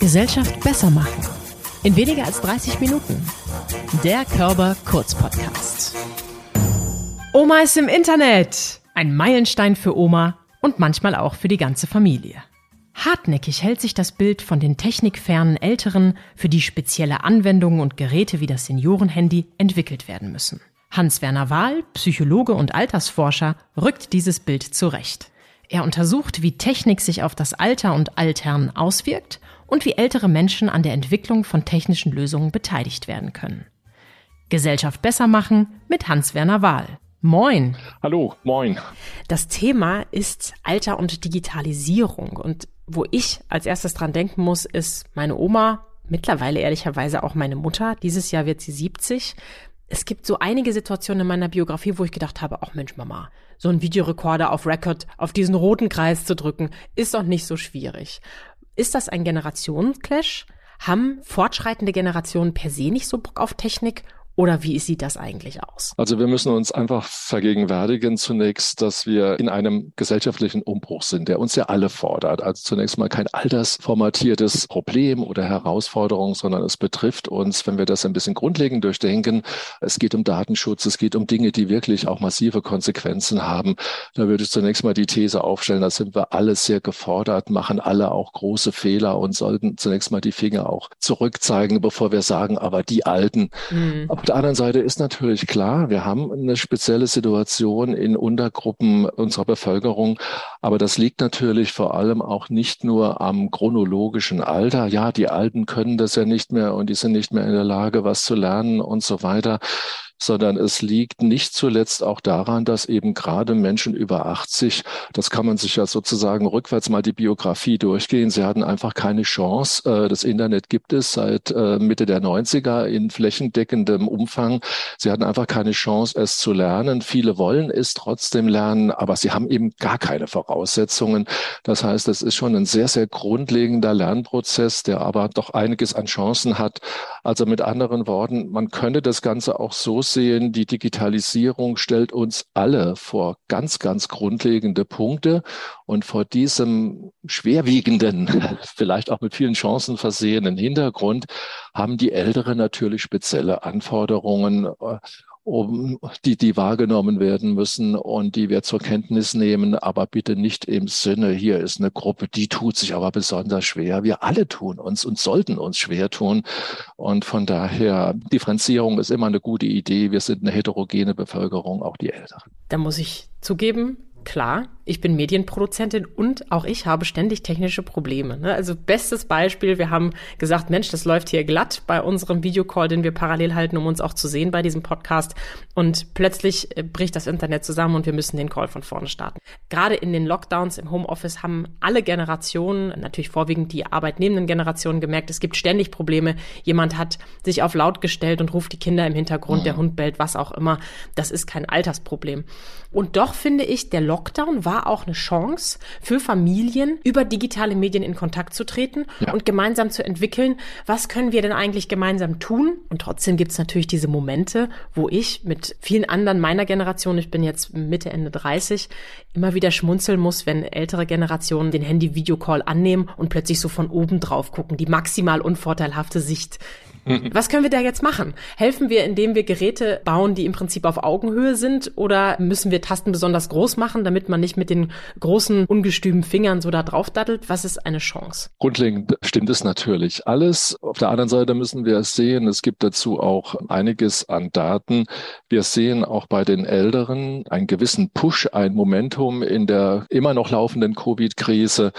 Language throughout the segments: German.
Gesellschaft besser machen. In weniger als 30 Minuten. Der Körper Kurz Podcast. Oma ist im Internet. Ein Meilenstein für Oma und manchmal auch für die ganze Familie. Hartnäckig hält sich das Bild von den technikfernen Älteren, für die spezielle Anwendungen und Geräte wie das Seniorenhandy entwickelt werden müssen. Hans-Werner Wahl, Psychologe und Altersforscher, rückt dieses Bild zurecht. Er untersucht, wie Technik sich auf das Alter und Altern auswirkt und wie ältere Menschen an der Entwicklung von technischen Lösungen beteiligt werden können. Gesellschaft besser machen mit Hans-Werner Wahl. Moin. Hallo, moin. Das Thema ist Alter und Digitalisierung. Und wo ich als erstes dran denken muss, ist meine Oma, mittlerweile ehrlicherweise auch meine Mutter. Dieses Jahr wird sie 70 es gibt so einige Situationen in meiner Biografie, wo ich gedacht habe, ach Mensch, Mama, so ein Videorekorder auf Record, auf diesen roten Kreis zu drücken, ist doch nicht so schwierig. Ist das ein Generationenclash? Haben fortschreitende Generationen per se nicht so Bock auf Technik oder wie sieht das eigentlich aus? Also wir müssen uns einfach vergegenwärtigen zunächst, dass wir in einem gesellschaftlichen Umbruch sind, der uns ja alle fordert. Also zunächst mal kein altersformatiertes Problem oder Herausforderung, sondern es betrifft uns, wenn wir das ein bisschen grundlegend durchdenken. Es geht um Datenschutz, es geht um Dinge, die wirklich auch massive Konsequenzen haben. Da würde ich zunächst mal die These aufstellen, da sind wir alle sehr gefordert, machen alle auch große Fehler und sollten zunächst mal die Finger auch zurückzeigen, bevor wir sagen, aber die Alten. Mhm der anderen Seite ist natürlich klar, wir haben eine spezielle Situation in Untergruppen unserer Bevölkerung, aber das liegt natürlich vor allem auch nicht nur am chronologischen Alter. Ja, die Alten können das ja nicht mehr und die sind nicht mehr in der Lage, was zu lernen und so weiter sondern es liegt nicht zuletzt auch daran, dass eben gerade Menschen über 80, das kann man sich ja sozusagen rückwärts mal die Biografie durchgehen, sie hatten einfach keine Chance. Äh, das Internet gibt es seit äh, Mitte der 90er in flächendeckendem Umfang. Sie hatten einfach keine Chance, es zu lernen. Viele wollen es trotzdem lernen, aber sie haben eben gar keine Voraussetzungen. Das heißt, es ist schon ein sehr, sehr grundlegender Lernprozess, der aber doch einiges an Chancen hat. Also mit anderen Worten, man könnte das Ganze auch so aussehen. Die Digitalisierung stellt uns alle vor ganz, ganz grundlegende Punkte. Und vor diesem schwerwiegenden, vielleicht auch mit vielen Chancen versehenen Hintergrund haben die Älteren natürlich spezielle Anforderungen um, die, die wahrgenommen werden müssen und die wir zur Kenntnis nehmen, aber bitte nicht im Sinne, hier ist eine Gruppe, die tut sich aber besonders schwer. Wir alle tun uns und sollten uns schwer tun. Und von daher, Differenzierung ist immer eine gute Idee. Wir sind eine heterogene Bevölkerung, auch die Älteren. Da muss ich zugeben, klar, ich bin Medienproduzentin und auch ich habe ständig technische Probleme. Ne? Also bestes Beispiel, wir haben gesagt, Mensch, das läuft hier glatt bei unserem Videocall, den wir parallel halten, um uns auch zu sehen bei diesem Podcast. Und plötzlich äh, bricht das Internet zusammen und wir müssen den Call von vorne starten. Gerade in den Lockdowns im Homeoffice haben alle Generationen, natürlich vorwiegend die arbeitnehmenden Generationen, gemerkt, es gibt ständig Probleme. Jemand hat sich auf laut gestellt und ruft die Kinder im Hintergrund, mhm. der Hund bellt, was auch immer. Das ist kein Altersproblem. Und doch finde ich, der Lockdown war auch eine Chance für Familien, über digitale Medien in Kontakt zu treten ja. und gemeinsam zu entwickeln, was können wir denn eigentlich gemeinsam tun? Und trotzdem gibt es natürlich diese Momente, wo ich mit vielen anderen meiner Generation, ich bin jetzt Mitte, Ende 30, immer wieder schmunzeln muss, wenn ältere Generationen den Handy-Videocall annehmen und plötzlich so von oben drauf gucken, die maximal unvorteilhafte Sicht Mhm. Was können wir da jetzt machen? Helfen wir, indem wir Geräte bauen, die im Prinzip auf Augenhöhe sind? Oder müssen wir Tasten besonders groß machen, damit man nicht mit den großen, ungestümen Fingern so da drauf daddelt? Was ist eine Chance? Grundlegend stimmt es natürlich alles. Auf der anderen Seite müssen wir es sehen, es gibt dazu auch einiges an Daten. Wir sehen auch bei den Älteren einen gewissen Push, ein Momentum in der immer noch laufenden Covid-Krise,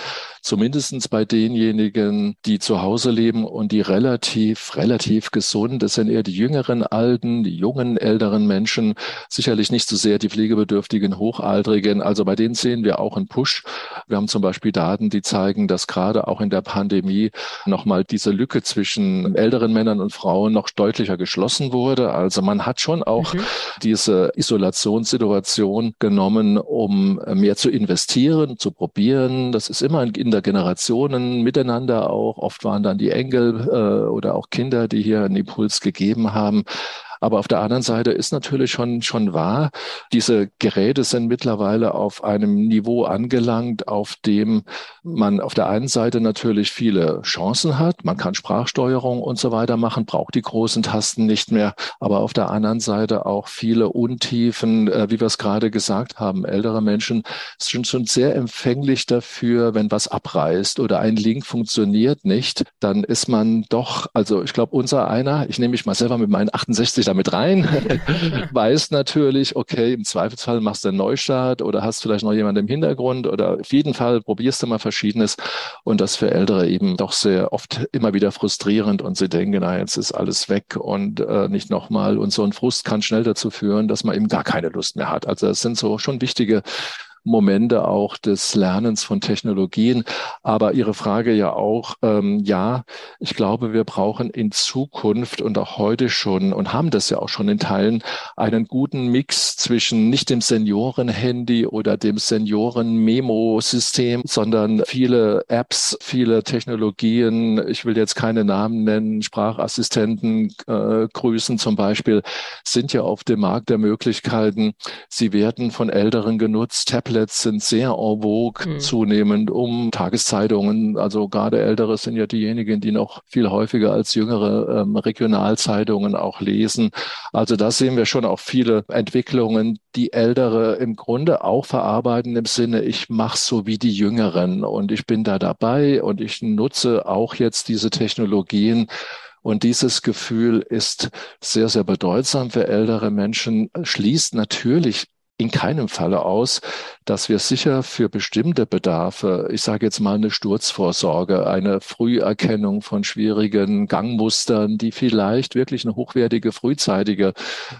zumindestens bei denjenigen, die zu Hause leben und die relativ, relativ gesund. Es sind eher die jüngeren Alten, die jungen, älteren Menschen, sicherlich nicht so sehr die pflegebedürftigen Hochaltrigen. Also bei denen sehen wir auch einen Push. Wir haben zum Beispiel Daten, die zeigen, dass gerade auch in der Pandemie nochmal diese Lücke zwischen älteren Männern und Frauen noch deutlicher geschlossen wurde. Also man hat schon auch mhm. diese Isolationssituation genommen, um mehr zu investieren, zu probieren. Das ist immer in der Generationen miteinander auch. Oft waren dann die Enkel äh, oder auch Kinder, die hier einen Impuls gegeben haben. Aber auf der anderen Seite ist natürlich schon, schon wahr, diese Geräte sind mittlerweile auf einem Niveau angelangt, auf dem man auf der einen Seite natürlich viele Chancen hat. Man kann Sprachsteuerung und so weiter machen, braucht die großen Tasten nicht mehr. Aber auf der anderen Seite auch viele Untiefen, äh, wie wir es gerade gesagt haben. Ältere Menschen sind schon sehr empfänglich dafür, wenn was abreißt oder ein Link funktioniert nicht, dann ist man doch, also ich glaube, unser einer, ich nehme mich mal selber mit meinen 68 damit rein, weiß natürlich, okay, im Zweifelsfall machst du einen Neustart oder hast vielleicht noch jemanden im Hintergrund oder auf jeden Fall probierst du mal Verschiedenes. Und das für Ältere eben doch sehr oft immer wieder frustrierend und sie denken, na, jetzt ist alles weg und äh, nicht nochmal und so ein Frust kann schnell dazu führen, dass man eben gar keine Lust mehr hat. Also es sind so schon wichtige Momente auch des Lernens von Technologien. Aber Ihre Frage ja auch, ähm, ja, ich glaube, wir brauchen in Zukunft und auch heute schon und haben das ja auch schon in Teilen einen guten Mix zwischen nicht dem Senioren-Handy oder dem Senioren-Memo-System, sondern viele Apps, viele Technologien. Ich will jetzt keine Namen nennen, Sprachassistenten äh, grüßen zum Beispiel, sind ja auf dem Markt der Möglichkeiten. Sie werden von Älteren genutzt. Tablets Tablets sind sehr en vogue mhm. zunehmend um Tageszeitungen. Also gerade Ältere sind ja diejenigen, die noch viel häufiger als jüngere ähm, Regionalzeitungen auch lesen. Also da sehen wir schon auch viele Entwicklungen, die Ältere im Grunde auch verarbeiten im Sinne, ich mache so wie die Jüngeren und ich bin da dabei und ich nutze auch jetzt diese Technologien. Und dieses Gefühl ist sehr, sehr bedeutsam für ältere Menschen, schließt natürlich in keinem Falle aus, dass wir sicher für bestimmte Bedarfe, ich sage jetzt mal eine Sturzvorsorge, eine Früherkennung von schwierigen Gangmustern, die vielleicht wirklich eine hochwertige frühzeitige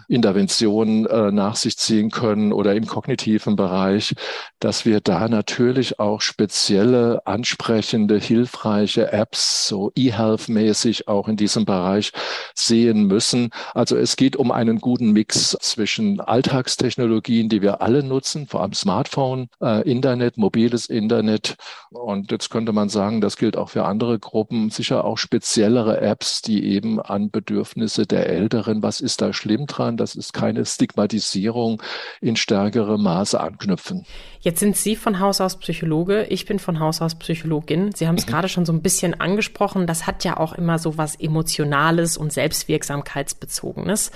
Intervention äh, nach sich ziehen können oder im kognitiven Bereich, dass wir da natürlich auch spezielle, ansprechende, hilfreiche Apps, so eHealth-mäßig auch in diesem Bereich sehen müssen. Also es geht um einen guten Mix zwischen Alltagstechnologien, die wir alle nutzen, vor allem Smartphone, äh, Internet, mobiles Internet. Und jetzt könnte man sagen, das gilt auch für andere Gruppen, sicher auch speziellere Apps, die eben an Bedürfnisse der Älteren, was ist da schlimm dran? Das ist keine Stigmatisierung in stärkere Maße anknüpfen. Jetzt sind Sie von Haus aus Psychologe, ich bin von Haus aus Psychologin. Sie haben es mhm. gerade schon so ein bisschen angesprochen. Das hat ja auch immer so was Emotionales und Selbstwirksamkeitsbezogenes.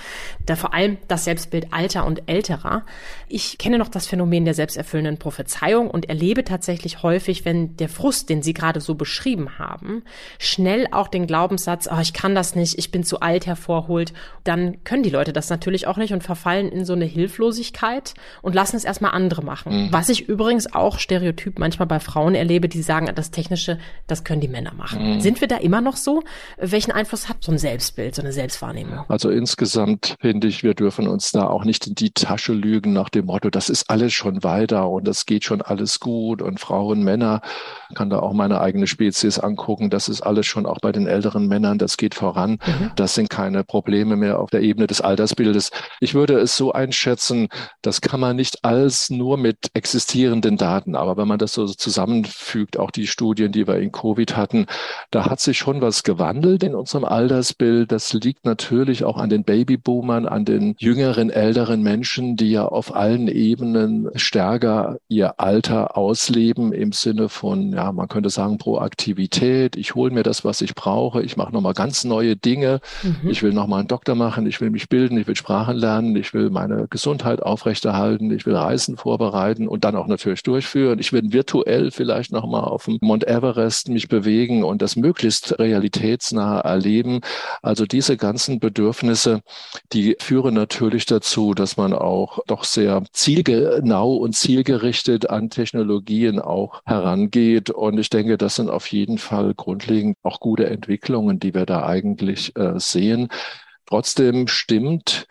Da vor allem das Selbstbild alter und älterer. Ich kenne noch das Phänomen der selbsterfüllenden Prophezeiung und erlebe tatsächlich häufig, wenn der Frust, den Sie gerade so beschrieben haben, schnell auch den Glaubenssatz, oh, ich kann das nicht, ich bin zu alt hervorholt, dann können die Leute das natürlich auch nicht und verfallen in so eine Hilflosigkeit und lassen es erstmal andere machen. Mhm. Was ich übrigens auch Stereotyp manchmal bei Frauen erlebe, die sagen, das Technische, das können die Männer machen. Mhm. Sind wir da immer noch so? Welchen Einfluss hat so ein Selbstbild, so eine Selbstwahrnehmung? Also insgesamt finde ich, wir dürfen uns da auch nicht in die Tasche lügen nach dem Motto, das ist alles schon weiter und das geht schon alles gut und Frauen, Männer, kann da auch meine eigene Spezies angucken, das ist alles schon auch bei den älteren Männern, das geht voran. Mhm. Das sind keine Probleme mehr auf der Ebene des Altersbildes. Ich würde es so einschätzen, das kann man nicht als nur mit existierenden existierenden Daten. Aber wenn man das so zusammenfügt, auch die Studien, die wir in Covid hatten, da hat sich schon was gewandelt in unserem Altersbild. Das liegt natürlich auch an den Babyboomern, an den jüngeren, älteren Menschen, die ja auf allen Ebenen stärker ihr Alter ausleben im Sinne von, ja, man könnte sagen, Proaktivität. Ich hole mir das, was ich brauche. Ich mache nochmal ganz neue Dinge. Mhm. Ich will nochmal einen Doktor machen. Ich will mich bilden. Ich will Sprachen lernen. Ich will meine Gesundheit aufrechterhalten. Ich will Reisen vorbereiten und dann auch natürlich durchführen. Ich will virtuell vielleicht nochmal auf dem Mount Everest mich bewegen und das möglichst realitätsnah erleben. Also diese ganzen Bedürfnisse, die führen natürlich dazu, dass man auch doch sehr zielgenau und zielgerichtet an Technologien auch herangeht. Und ich denke, das sind auf jeden Fall grundlegend auch gute Entwicklungen, die wir da eigentlich äh, sehen. Trotzdem stimmt,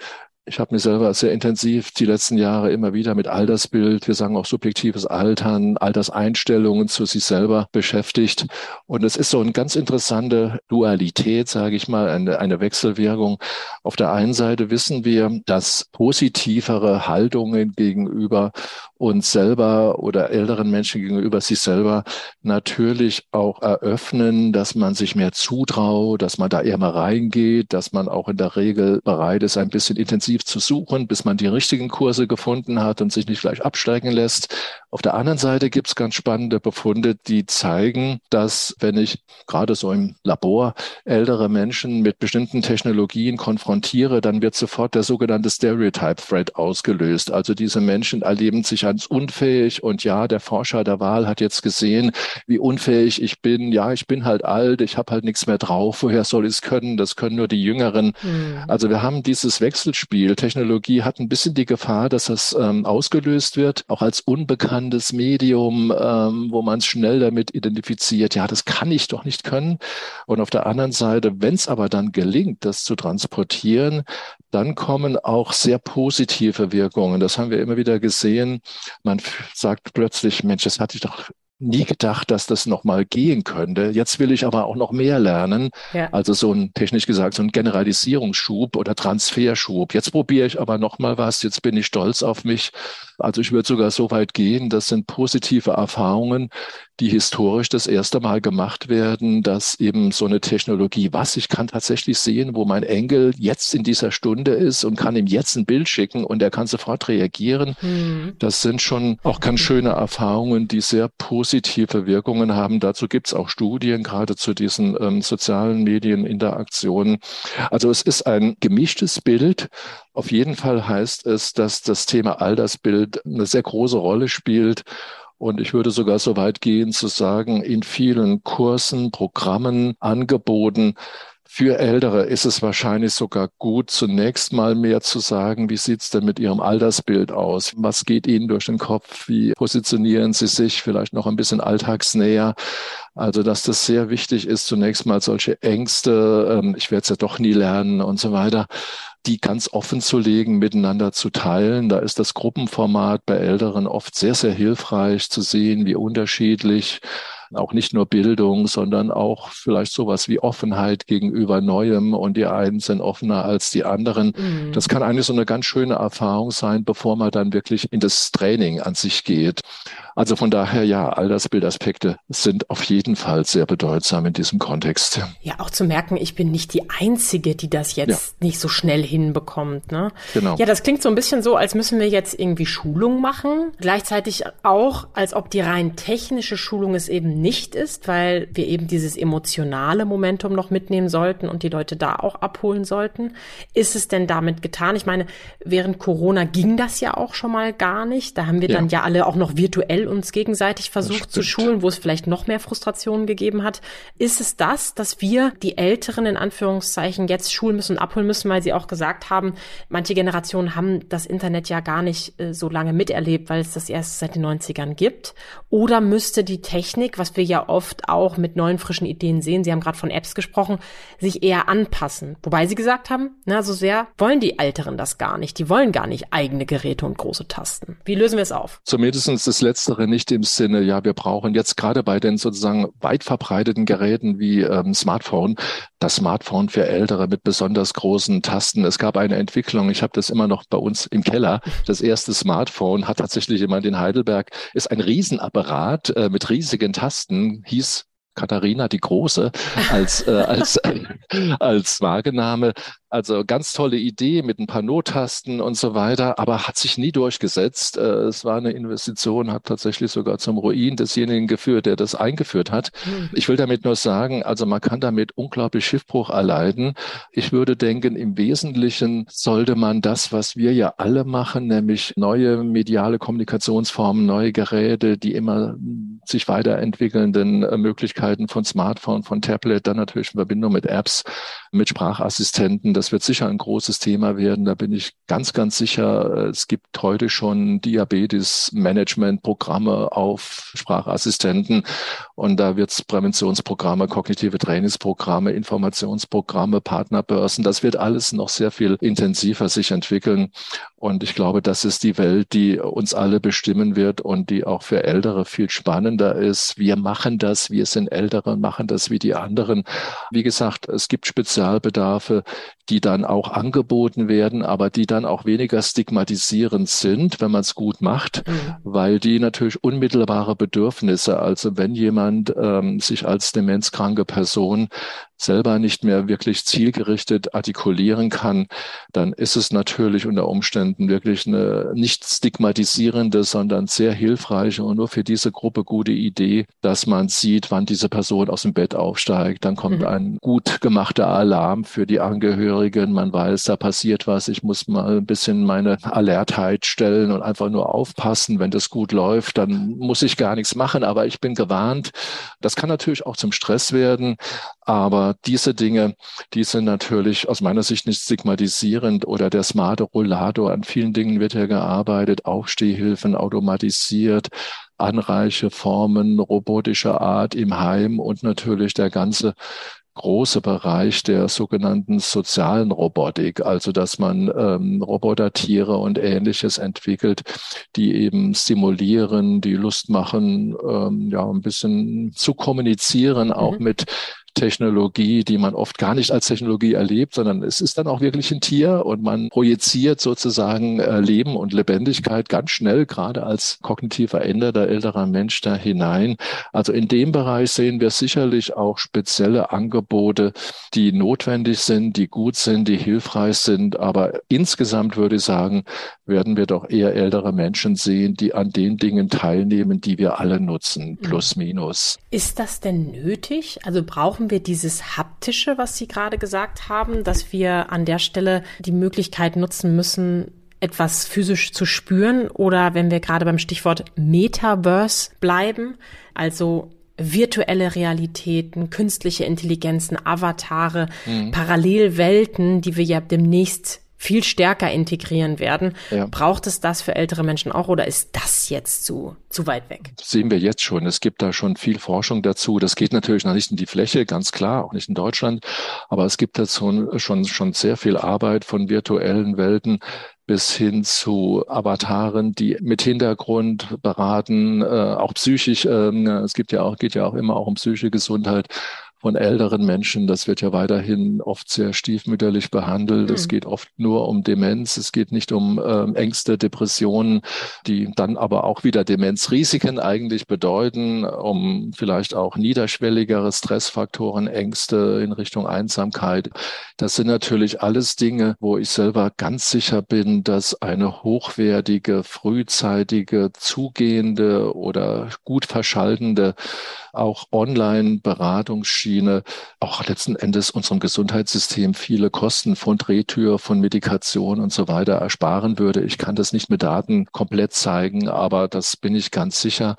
ich habe mich selber sehr intensiv die letzten Jahre immer wieder mit Altersbild, wir sagen auch subjektives Altern, Alterseinstellungen zu sich selber beschäftigt. Und es ist so eine ganz interessante Dualität, sage ich mal, eine, eine Wechselwirkung. Auf der einen Seite wissen wir, dass positivere Haltungen gegenüber uns selber oder älteren Menschen gegenüber sich selber natürlich auch eröffnen, dass man sich mehr zutraut, dass man da eher mal reingeht, dass man auch in der Regel bereit ist, ein bisschen intensiv zu suchen, bis man die richtigen Kurse gefunden hat und sich nicht gleich absteigen lässt. Auf der anderen Seite gibt es ganz spannende Befunde, die zeigen, dass wenn ich gerade so im Labor ältere Menschen mit bestimmten Technologien konfrontiere, dann wird sofort der sogenannte Stereotype Threat ausgelöst. Also diese Menschen erleben sich als unfähig und ja, der Forscher der Wahl hat jetzt gesehen, wie unfähig ich bin. Ja, ich bin halt alt, ich habe halt nichts mehr drauf. Woher soll ich es können? Das können nur die Jüngeren. Mhm. Also wir haben dieses Wechselspiel. Technologie hat ein bisschen die Gefahr, dass das ähm, ausgelöst wird, auch als unbekanntes Medium, ähm, wo man es schnell damit identifiziert. Ja, das kann ich doch nicht können. Und auf der anderen Seite, wenn es aber dann gelingt, das zu transportieren, dann kommen auch sehr positive Wirkungen. Das haben wir immer wieder gesehen. Man sagt plötzlich, Mensch, das hatte ich doch nie gedacht, dass das nochmal gehen könnte. Jetzt will ich aber auch noch mehr lernen. Ja. Also so ein, technisch gesagt, so ein Generalisierungsschub oder Transferschub. Jetzt probiere ich aber nochmal was. Jetzt bin ich stolz auf mich. Also ich würde sogar so weit gehen, das sind positive Erfahrungen, die historisch das erste Mal gemacht werden, dass eben so eine Technologie, was ich kann tatsächlich sehen, wo mein Enkel jetzt in dieser Stunde ist und kann ihm jetzt ein Bild schicken und er kann sofort reagieren. Mhm. Das sind schon auch ganz schöne Erfahrungen, die sehr positive Wirkungen haben. Dazu gibt es auch Studien, gerade zu diesen ähm, sozialen Medieninteraktionen. Also es ist ein gemischtes Bild. Auf jeden Fall heißt es, dass das Thema Altersbild eine sehr große Rolle spielt und ich würde sogar so weit gehen zu sagen, in vielen Kursen, Programmen, Angeboten für Ältere ist es wahrscheinlich sogar gut, zunächst mal mehr zu sagen, wie sieht's denn mit Ihrem Altersbild aus? Was geht Ihnen durch den Kopf? Wie positionieren Sie sich vielleicht noch ein bisschen alltagsnäher? Also, dass das sehr wichtig ist, zunächst mal solche Ängste, ähm, ich werde es ja doch nie lernen und so weiter, die ganz offen zu legen, miteinander zu teilen. Da ist das Gruppenformat bei Älteren oft sehr, sehr hilfreich zu sehen, wie unterschiedlich auch nicht nur Bildung, sondern auch vielleicht sowas wie Offenheit gegenüber Neuem und die einen sind offener als die anderen. Mhm. Das kann eigentlich so eine ganz schöne Erfahrung sein, bevor man dann wirklich in das Training an sich geht. Also von daher, ja, Altersbildaspekte sind auf jeden Fall sehr bedeutsam in diesem Kontext. Ja, auch zu merken, ich bin nicht die Einzige, die das jetzt ja. nicht so schnell hinbekommt. Ne? Genau. Ja, das klingt so ein bisschen so, als müssen wir jetzt irgendwie Schulung machen. Gleichzeitig auch, als ob die rein technische Schulung es eben nicht ist, weil wir eben dieses emotionale Momentum noch mitnehmen sollten und die Leute da auch abholen sollten. Ist es denn damit getan? Ich meine, während Corona ging das ja auch schon mal gar nicht. Da haben wir ja. dann ja alle auch noch virtuell uns gegenseitig versucht zu schulen, wo es vielleicht noch mehr Frustrationen gegeben hat. Ist es das, dass wir die Älteren in Anführungszeichen jetzt schulen müssen und abholen müssen, weil sie auch gesagt haben, manche Generationen haben das Internet ja gar nicht äh, so lange miterlebt, weil es das erst seit den 90ern gibt? Oder müsste die Technik, was wir ja oft auch mit neuen frischen Ideen sehen, Sie haben gerade von Apps gesprochen, sich eher anpassen? Wobei Sie gesagt haben, na, so sehr wollen die Älteren das gar nicht. Die wollen gar nicht eigene Geräte und große Tasten. Wie lösen wir es auf? Zumindest das letzte letztere nicht im Sinne, ja, wir brauchen jetzt gerade bei den sozusagen weit verbreiteten Geräten wie ähm, Smartphone, das Smartphone für Ältere mit besonders großen Tasten. Es gab eine Entwicklung, ich habe das immer noch bei uns im Keller. Das erste Smartphone hat tatsächlich jemand in Heidelberg, ist ein Riesenapparat äh, mit riesigen Tasten, hieß Katharina die Große als, äh, als, als Wagename. Also ganz tolle Idee mit ein paar Nottasten und so weiter, aber hat sich nie durchgesetzt. Äh, es war eine Investition, hat tatsächlich sogar zum Ruin desjenigen geführt, der das eingeführt hat. Hm. Ich will damit nur sagen, also man kann damit unglaublich Schiffbruch erleiden. Ich würde denken, im Wesentlichen sollte man das, was wir ja alle machen, nämlich neue mediale Kommunikationsformen, neue Geräte, die immer sich weiterentwickelnden äh, Möglichkeiten von Smartphone, von Tablet, dann natürlich in Verbindung mit Apps, mit Sprachassistenten, das wird sicher ein großes Thema werden. Da bin ich ganz, ganz sicher. Es gibt heute schon Diabetes-Management-Programme auf Sprachassistenten und da wird es Präventionsprogramme, kognitive Trainingsprogramme, Informationsprogramme, Partnerbörsen. Das wird alles noch sehr viel intensiver sich entwickeln. Und ich glaube, das ist die Welt, die uns alle bestimmen wird und die auch für Ältere viel spannender ist. Wir machen das, wir sind Ältere und machen das wie die anderen. Wie gesagt, es gibt Spezialbedarfe, die dann auch angeboten werden, aber die dann auch weniger stigmatisierend sind, wenn man es gut macht, mhm. weil die natürlich unmittelbare Bedürfnisse, also wenn jemand ähm, sich als demenzkranke Person selber nicht mehr wirklich zielgerichtet artikulieren kann, dann ist es natürlich unter Umständen wirklich eine nicht stigmatisierende, sondern sehr hilfreiche und nur für diese Gruppe gute Idee, dass man sieht, wann diese Person aus dem Bett aufsteigt. Dann kommt mhm. ein gut gemachter Alarm für die Angehörigen. Man weiß, da passiert was. Ich muss mal ein bisschen meine Alertheit stellen und einfach nur aufpassen. Wenn das gut läuft, dann muss ich gar nichts machen, aber ich bin gewarnt. Das kann natürlich auch zum Stress werden, aber diese Dinge, die sind natürlich aus meiner Sicht nicht stigmatisierend oder der smarte Rollator. An vielen Dingen wird ja gearbeitet, Aufstehhilfen automatisiert, anreiche Formen robotischer Art im Heim und natürlich der ganze große Bereich der sogenannten sozialen Robotik, also dass man ähm, Robotertiere und ähnliches entwickelt, die eben stimulieren, die Lust machen, ähm, ja, ein bisschen zu kommunizieren, auch mhm. mit Technologie, die man oft gar nicht als Technologie erlebt, sondern es ist dann auch wirklich ein Tier und man projiziert sozusagen äh, Leben und Lebendigkeit ganz schnell, gerade als kognitiv veränderter älterer Mensch da hinein. Also in dem Bereich sehen wir sicherlich auch spezielle Angebote, die notwendig sind, die gut sind, die hilfreich sind. Aber insgesamt würde ich sagen, werden wir doch eher ältere Menschen sehen, die an den Dingen teilnehmen, die wir alle nutzen, plus minus. Ist das denn nötig? Also brauchen wir dieses haptische, was Sie gerade gesagt haben, dass wir an der Stelle die Möglichkeit nutzen müssen, etwas physisch zu spüren oder wenn wir gerade beim Stichwort Metaverse bleiben, also virtuelle Realitäten, künstliche Intelligenzen, Avatare, mhm. Parallelwelten, die wir ja demnächst viel stärker integrieren werden. Ja. Braucht es das für ältere Menschen auch oder ist das jetzt zu, zu weit weg? Das sehen wir jetzt schon. Es gibt da schon viel Forschung dazu. Das geht natürlich noch nicht in die Fläche, ganz klar, auch nicht in Deutschland. Aber es gibt dazu schon, schon sehr viel Arbeit von virtuellen Welten, bis hin zu Avataren, die mit Hintergrund beraten, äh, auch psychisch. Äh, es gibt ja auch, geht ja auch immer auch um psychische Gesundheit von älteren Menschen. Das wird ja weiterhin oft sehr stiefmütterlich behandelt. Mhm. Es geht oft nur um Demenz. Es geht nicht um ähm, Ängste, Depressionen, die dann aber auch wieder Demenzrisiken eigentlich bedeuten, um vielleicht auch niederschwelligere Stressfaktoren, Ängste in Richtung Einsamkeit. Das sind natürlich alles Dinge, wo ich selber ganz sicher bin, dass eine hochwertige, frühzeitige, zugehende oder gut verschaltende auch Online-Beratungsschiene auch letzten Endes unserem Gesundheitssystem viele Kosten von Drehtür, von Medikation und so weiter ersparen würde. Ich kann das nicht mit Daten komplett zeigen, aber das bin ich ganz sicher.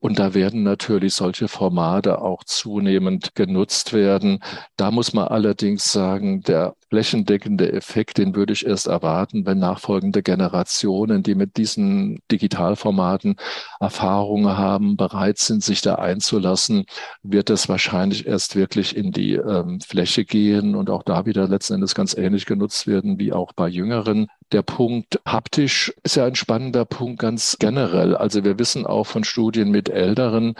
Und da werden natürlich solche Formate auch zunehmend genutzt werden. Da muss man allerdings sagen, der flächendeckende Effekt, den würde ich erst erwarten, wenn nachfolgende Generationen, die mit diesen Digitalformaten Erfahrungen haben, bereit sind, sich da einzulassen, wird es wahrscheinlich erst wirklich in die ähm, Fläche gehen und auch da wieder letzten Endes ganz ähnlich genutzt werden wie auch bei Jüngeren. Der Punkt haptisch ist ja ein spannender Punkt ganz generell. Also wir wissen auch von Studien mit Älteren,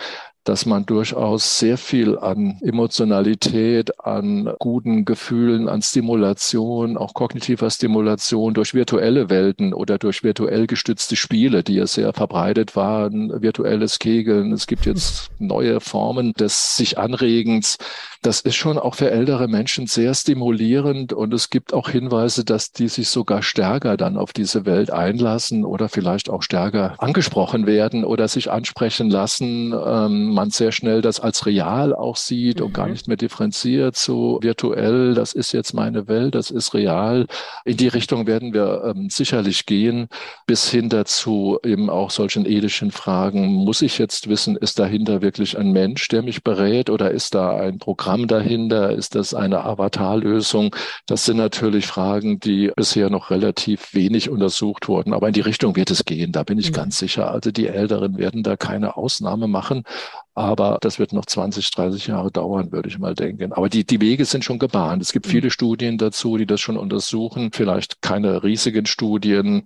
dass man durchaus sehr viel an Emotionalität, an guten Gefühlen, an Stimulation, auch kognitiver Stimulation durch virtuelle Welten oder durch virtuell gestützte Spiele, die ja sehr verbreitet waren, virtuelles Kegeln. Es gibt jetzt neue Formen des sich Anregens. Das ist schon auch für ältere Menschen sehr stimulierend und es gibt auch Hinweise, dass die sich sogar stärker dann auf diese Welt einlassen oder vielleicht auch stärker angesprochen werden oder sich ansprechen lassen. Ähm, man sehr schnell das als real auch sieht mhm. und gar mhm. nicht mehr differenziert, so virtuell, das ist jetzt meine Welt, das ist real. In die Richtung werden wir ähm, sicherlich gehen, bis hin dazu eben auch solchen ethischen Fragen. Muss ich jetzt wissen, ist dahinter wirklich ein Mensch, der mich berät oder ist da ein Programm dahinter? Ist das eine Avatarlösung? Das sind natürlich Fragen, die bisher noch relativ wenig untersucht wurden. Aber in die Richtung wird es gehen, da bin ich mhm. ganz sicher. Also die Älteren werden da keine Ausnahme machen. Aber das wird noch 20, 30 Jahre dauern, würde ich mal denken. Aber die, die Wege sind schon gebahnt. Es gibt mhm. viele Studien dazu, die das schon untersuchen. Vielleicht keine riesigen Studien.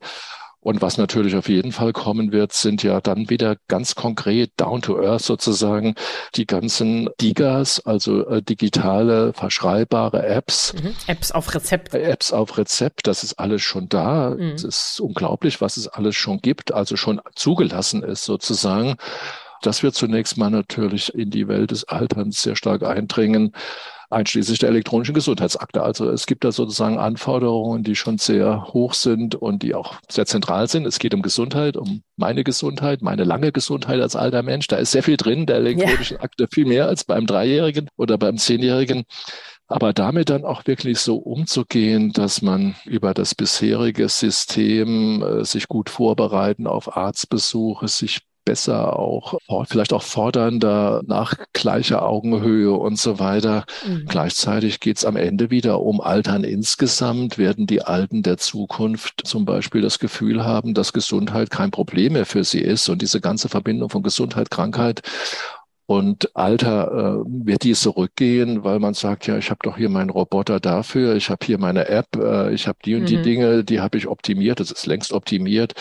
Und was natürlich auf jeden Fall kommen wird, sind ja dann wieder ganz konkret down to earth sozusagen die ganzen Digas, also äh, digitale verschreibbare Apps. Mhm. Apps auf Rezept. Äh, Apps auf Rezept, das ist alles schon da. Mhm. Es ist unglaublich, was es alles schon gibt, also schon zugelassen ist sozusagen. Das wird zunächst mal natürlich in die Welt des Alterns sehr stark eindringen einschließlich der elektronischen Gesundheitsakte. Also es gibt da sozusagen Anforderungen, die schon sehr hoch sind und die auch sehr zentral sind. Es geht um Gesundheit, um meine Gesundheit, meine lange Gesundheit als alter Mensch. Da ist sehr viel drin, der elektronischen ja. Akte, viel mehr als beim Dreijährigen oder beim Zehnjährigen. Aber damit dann auch wirklich so umzugehen, dass man über das bisherige System äh, sich gut vorbereiten auf Arztbesuche, sich besser auch, vielleicht auch fordernder nach gleicher Augenhöhe und so weiter. Mhm. Gleichzeitig geht es am Ende wieder um Altern insgesamt. Werden die Alten der Zukunft zum Beispiel das Gefühl haben, dass Gesundheit kein Problem mehr für sie ist und diese ganze Verbindung von Gesundheit, Krankheit und Alter äh, wird die zurückgehen, weil man sagt, ja, ich habe doch hier meinen Roboter dafür, ich habe hier meine App, äh, ich habe die und mhm. die Dinge, die habe ich optimiert, das ist längst optimiert.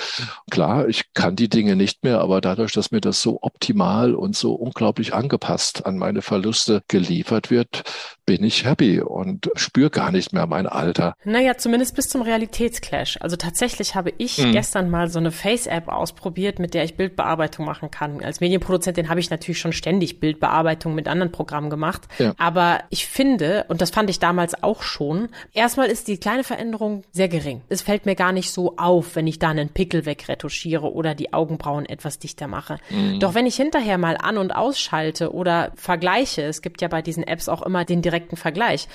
Klar, ich kann die Dinge nicht mehr, aber dadurch, dass mir das so optimal und so unglaublich angepasst an meine Verluste geliefert wird, bin ich happy und spüre gar nicht mehr mein Alter. Naja, zumindest bis zum Realitätsclash. Also tatsächlich habe ich mhm. gestern mal so eine Face-App ausprobiert, mit der ich Bildbearbeitung machen kann. Als Medienproduzentin habe ich natürlich schon ständig Bildbearbeitung mit anderen Programmen gemacht. Ja. Aber ich finde, und das fand ich damals auch schon, erstmal ist die kleine Veränderung sehr gering. Es fällt mir gar nicht so auf, wenn ich da einen Pickel wegretuschiere oder die Augenbrauen etwas dichter mache. Mhm. Doch wenn ich hinterher mal an- und ausschalte oder vergleiche, es gibt ja bei diesen Apps auch immer den direkten Vergleich,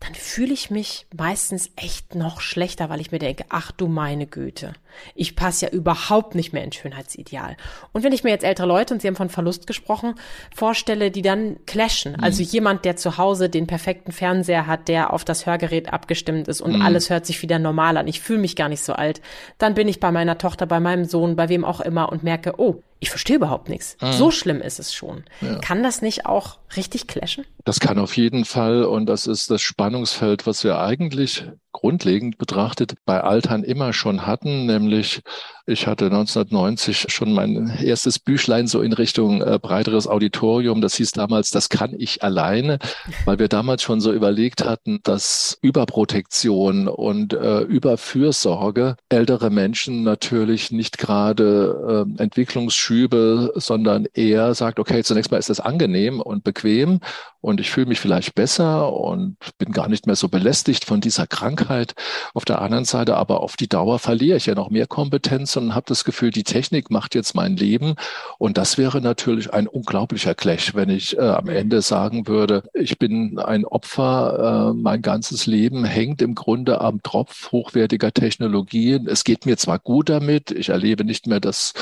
dann fühle ich mich meistens echt noch schlechter, weil ich mir denke, ach du meine Güte, ich passe ja überhaupt nicht mehr ins Schönheitsideal. Und wenn ich mir jetzt ältere Leute, und Sie haben von Verlust gesprochen, vorstelle, die dann clashen, mhm. also jemand, der zu Hause den perfekten Fernseher hat, der auf das Hörgerät abgestimmt ist und mhm. alles hört sich wieder normal an, ich fühle mich gar nicht so alt, dann bin ich bei meiner Tochter, bei meinem Sohn, bei wem auch immer und merke, oh, ich verstehe überhaupt nichts. Mhm. So schlimm ist es schon. Ja. Kann das nicht auch richtig clashen? Das kann auf jeden Fall und das ist das Spannungsfeld, was wir eigentlich grundlegend betrachtet bei Altern immer schon hatten, nämlich ich hatte 1990 schon mein erstes Büchlein so in Richtung äh, breiteres Auditorium. Das hieß damals, das kann ich alleine, weil wir damals schon so überlegt hatten, dass Überprotektion und äh, Überfürsorge ältere Menschen natürlich nicht gerade äh, Entwicklungsschübe, sondern eher sagt, okay, zunächst mal ist das angenehm und bequem und ich fühle mich vielleicht besser und bin gar nicht mehr so belästigt von dieser Krankheit. Auf der anderen Seite aber auf die Dauer verliere ich ja noch mehr Kompetenz und habe das Gefühl, die Technik macht jetzt mein Leben. Und das wäre natürlich ein unglaublicher Clash, wenn ich äh, am Ende sagen würde, ich bin ein Opfer, äh, mein ganzes Leben hängt im Grunde am Tropf hochwertiger Technologien. Es geht mir zwar gut damit, ich erlebe nicht mehr das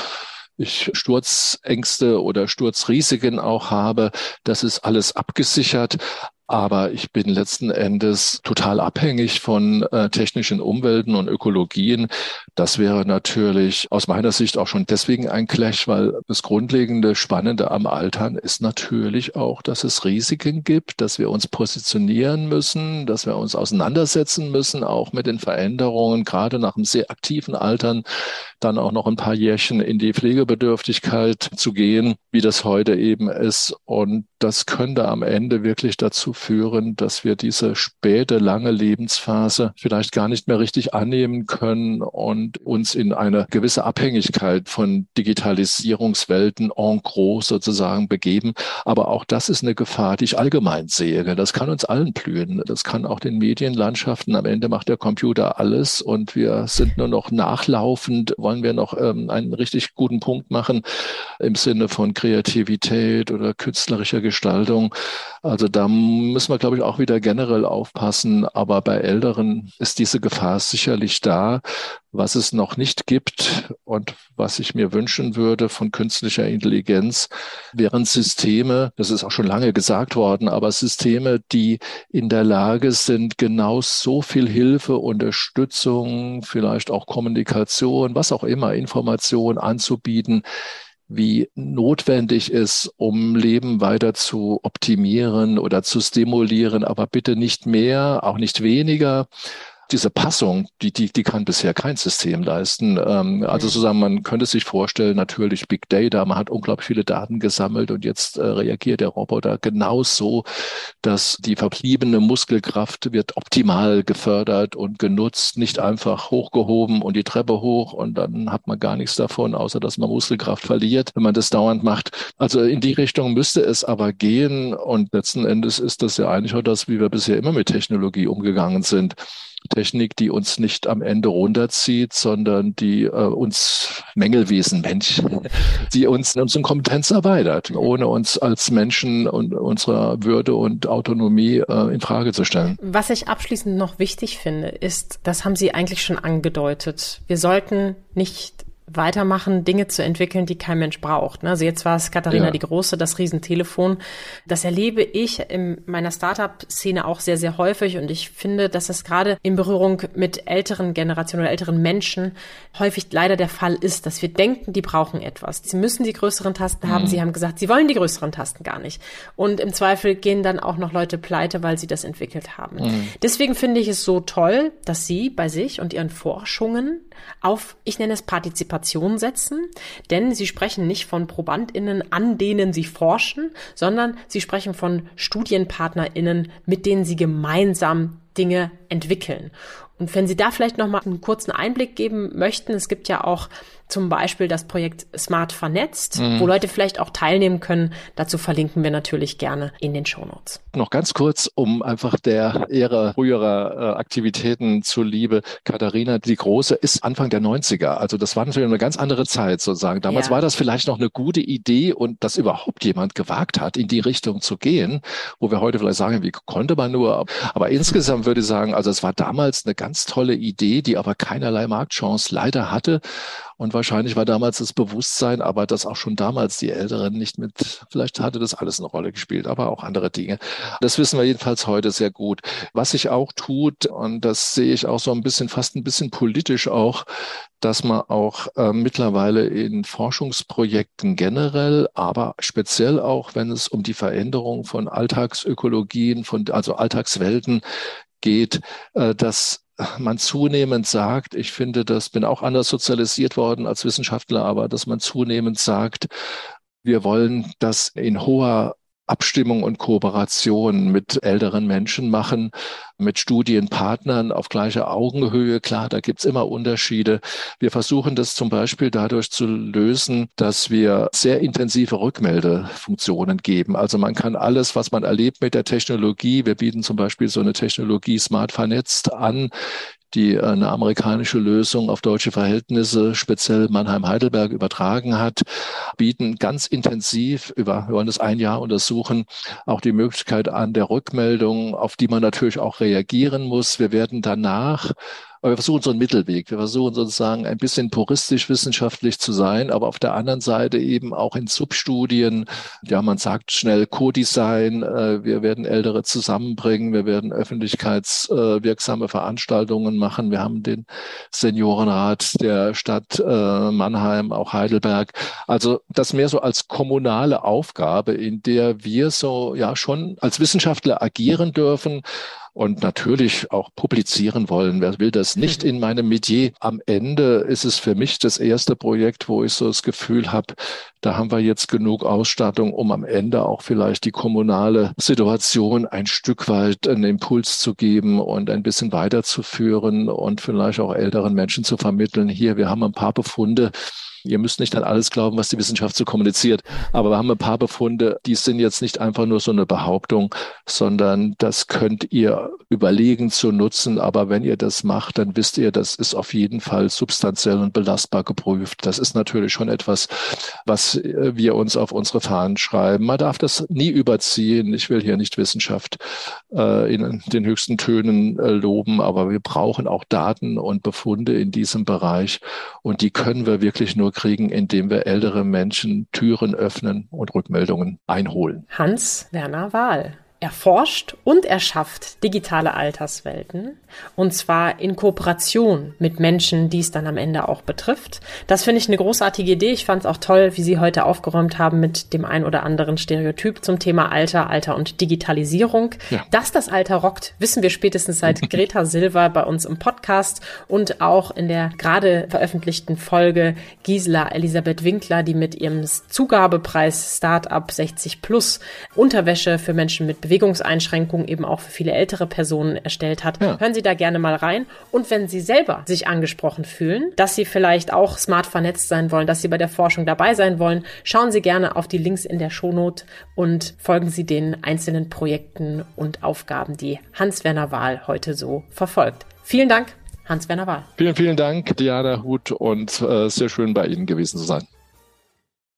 ich Sturzängste oder Sturzrisiken auch habe. Das ist alles abgesichert. Aber ich bin letzten Endes total abhängig von äh, technischen Umwelten und Ökologien. Das wäre natürlich aus meiner Sicht auch schon deswegen ein Clash, weil das grundlegende Spannende am Altern ist natürlich auch, dass es Risiken gibt, dass wir uns positionieren müssen, dass wir uns auseinandersetzen müssen, auch mit den Veränderungen, gerade nach einem sehr aktiven Altern, dann auch noch ein paar Jährchen in die Pflegebedürftigkeit zu gehen, wie das heute eben ist. Und das könnte am Ende wirklich dazu führen, dass wir diese späte, lange Lebensphase vielleicht gar nicht mehr richtig annehmen können und uns in eine gewisse Abhängigkeit von Digitalisierungswelten en gros sozusagen begeben. Aber auch das ist eine Gefahr, die ich allgemein sehe. Das kann uns allen blühen. Das kann auch den Medienlandschaften. Am Ende macht der Computer alles und wir sind nur noch nachlaufend. Wollen wir noch ähm, einen richtig guten Punkt machen im Sinne von Kreativität oder künstlerischer Gestaltung? Also da müssen wir, glaube ich, auch wieder generell aufpassen. Aber bei Älteren ist diese Gefahr sicherlich da. Was es noch nicht gibt und was ich mir wünschen würde von künstlicher Intelligenz, wären Systeme, das ist auch schon lange gesagt worden, aber Systeme, die in der Lage sind, genau so viel Hilfe, Unterstützung, vielleicht auch Kommunikation, was auch immer, Information anzubieten, wie notwendig ist, um Leben weiter zu optimieren oder zu stimulieren, aber bitte nicht mehr, auch nicht weniger diese Passung, die, die, die kann bisher kein System leisten. Ähm, also sozusagen, man könnte sich vorstellen, natürlich Big Data, man hat unglaublich viele Daten gesammelt und jetzt äh, reagiert der Roboter genauso, dass die verbliebene Muskelkraft wird optimal gefördert und genutzt, nicht einfach hochgehoben und die Treppe hoch und dann hat man gar nichts davon, außer dass man Muskelkraft verliert, wenn man das dauernd macht. Also in die Richtung müsste es aber gehen und letzten Endes ist das ja eigentlich auch das, wie wir bisher immer mit Technologie umgegangen sind. Technik, die uns nicht am Ende runterzieht, sondern die äh, uns Mängelwesen, Mensch, die uns in unseren Kompetenz erweitert, ohne uns als Menschen und unserer Würde und Autonomie äh, in Frage zu stellen. Was ich abschließend noch wichtig finde, ist, das haben Sie eigentlich schon angedeutet. Wir sollten nicht weitermachen, Dinge zu entwickeln, die kein Mensch braucht. Ne? Also jetzt war es Katharina ja. die Große, das Riesentelefon. Das erlebe ich in meiner Startup-Szene auch sehr, sehr häufig und ich finde, dass das gerade in Berührung mit älteren Generationen oder älteren Menschen häufig leider der Fall ist, dass wir denken, die brauchen etwas. Sie müssen die größeren Tasten haben. Mhm. Sie haben gesagt, sie wollen die größeren Tasten gar nicht. Und im Zweifel gehen dann auch noch Leute pleite, weil sie das entwickelt haben. Mhm. Deswegen finde ich es so toll, dass Sie bei sich und Ihren Forschungen auf, ich nenne es Partizipation setzen, denn sie sprechen nicht von ProbandInnen, an denen sie forschen, sondern sie sprechen von StudienpartnerInnen, mit denen sie gemeinsam Dinge entwickeln. Und wenn Sie da vielleicht noch mal einen kurzen Einblick geben möchten, es gibt ja auch zum Beispiel das Projekt Smart Vernetzt, mhm. wo Leute vielleicht auch teilnehmen können. Dazu verlinken wir natürlich gerne in den Shownotes. Noch ganz kurz, um einfach der Ehre früherer äh, Aktivitäten zuliebe. Katharina, die Große, ist Anfang der 90er. Also das war natürlich eine ganz andere Zeit sozusagen. Damals ja. war das vielleicht noch eine gute Idee und dass überhaupt jemand gewagt hat, in die Richtung zu gehen, wo wir heute vielleicht sagen, wie konnte man nur. Aber insgesamt würde ich sagen, also es war damals eine ganz tolle Idee, die aber keinerlei Marktchance leider hatte. Und wahrscheinlich war damals das Bewusstsein, aber dass auch schon damals die Älteren nicht mit, vielleicht hatte das alles eine Rolle gespielt, aber auch andere Dinge. Das wissen wir jedenfalls heute sehr gut. Was sich auch tut, und das sehe ich auch so ein bisschen, fast ein bisschen politisch auch, dass man auch äh, mittlerweile in Forschungsprojekten generell, aber speziell auch, wenn es um die Veränderung von Alltagsökologien, von, also Alltagswelten geht, äh, dass man zunehmend sagt, ich finde, das bin auch anders sozialisiert worden als Wissenschaftler, aber dass man zunehmend sagt, wir wollen das in hoher Abstimmung und Kooperation mit älteren Menschen machen, mit Studienpartnern auf gleicher Augenhöhe. Klar, da gibt's immer Unterschiede. Wir versuchen das zum Beispiel dadurch zu lösen, dass wir sehr intensive Rückmeldefunktionen geben. Also man kann alles, was man erlebt mit der Technologie, wir bieten zum Beispiel so eine Technologie smart vernetzt an, die eine amerikanische Lösung auf deutsche Verhältnisse, speziell Mannheim-Heidelberg, übertragen hat, bieten ganz intensiv über, wir wollen das ein Jahr untersuchen, auch die Möglichkeit an der Rückmeldung, auf die man natürlich auch reagieren muss. Wir werden danach aber wir versuchen so einen Mittelweg. Wir versuchen sozusagen ein bisschen puristisch wissenschaftlich zu sein, aber auf der anderen Seite eben auch in Substudien. Ja, man sagt schnell Co-Design. Äh, wir werden Ältere zusammenbringen. Wir werden öffentlichkeitswirksame Veranstaltungen machen. Wir haben den Seniorenrat der Stadt äh, Mannheim, auch Heidelberg. Also das mehr so als kommunale Aufgabe, in der wir so ja schon als Wissenschaftler agieren dürfen und natürlich auch publizieren wollen. Wer will das nicht in meinem Metier? Am Ende ist es für mich das erste Projekt, wo ich so das Gefühl habe, da haben wir jetzt genug Ausstattung, um am Ende auch vielleicht die kommunale Situation ein Stück weit einen Impuls zu geben und ein bisschen weiterzuführen und vielleicht auch älteren Menschen zu vermitteln. Hier, wir haben ein paar Befunde, Ihr müsst nicht an alles glauben, was die Wissenschaft so kommuniziert. Aber wir haben ein paar Befunde, die sind jetzt nicht einfach nur so eine Behauptung, sondern das könnt ihr überlegen zu nutzen. Aber wenn ihr das macht, dann wisst ihr, das ist auf jeden Fall substanziell und belastbar geprüft. Das ist natürlich schon etwas, was wir uns auf unsere Fahnen schreiben. Man darf das nie überziehen. Ich will hier nicht Wissenschaft äh, in den höchsten Tönen äh, loben, aber wir brauchen auch Daten und Befunde in diesem Bereich. Und die können wir wirklich nur kriegen, indem wir ältere Menschen Türen öffnen und Rückmeldungen einholen. Hans-Werner Wahl. Erforscht und erschafft digitale Alterswelten und zwar in Kooperation mit Menschen, die es dann am Ende auch betrifft. Das finde ich eine großartige Idee. Ich fand es auch toll, wie Sie heute aufgeräumt haben mit dem ein oder anderen Stereotyp zum Thema Alter, Alter und Digitalisierung. Ja. Dass das Alter rockt, wissen wir spätestens seit Greta Silva bei uns im Podcast und auch in der gerade veröffentlichten Folge Gisela Elisabeth Winkler, die mit ihrem Zugabepreis Startup 60 Plus Unterwäsche für Menschen mit Bewegung Bewegungseinschränkungen eben auch für viele ältere Personen erstellt hat. Ja. Hören Sie da gerne mal rein. Und wenn Sie selber sich angesprochen fühlen, dass Sie vielleicht auch smart vernetzt sein wollen, dass Sie bei der Forschung dabei sein wollen, schauen Sie gerne auf die Links in der Shownote und folgen Sie den einzelnen Projekten und Aufgaben, die Hans-Werner Wahl heute so verfolgt. Vielen Dank, Hans-Werner Wahl. Vielen, vielen Dank, Diana Huth, und äh, sehr schön bei Ihnen gewesen zu sein.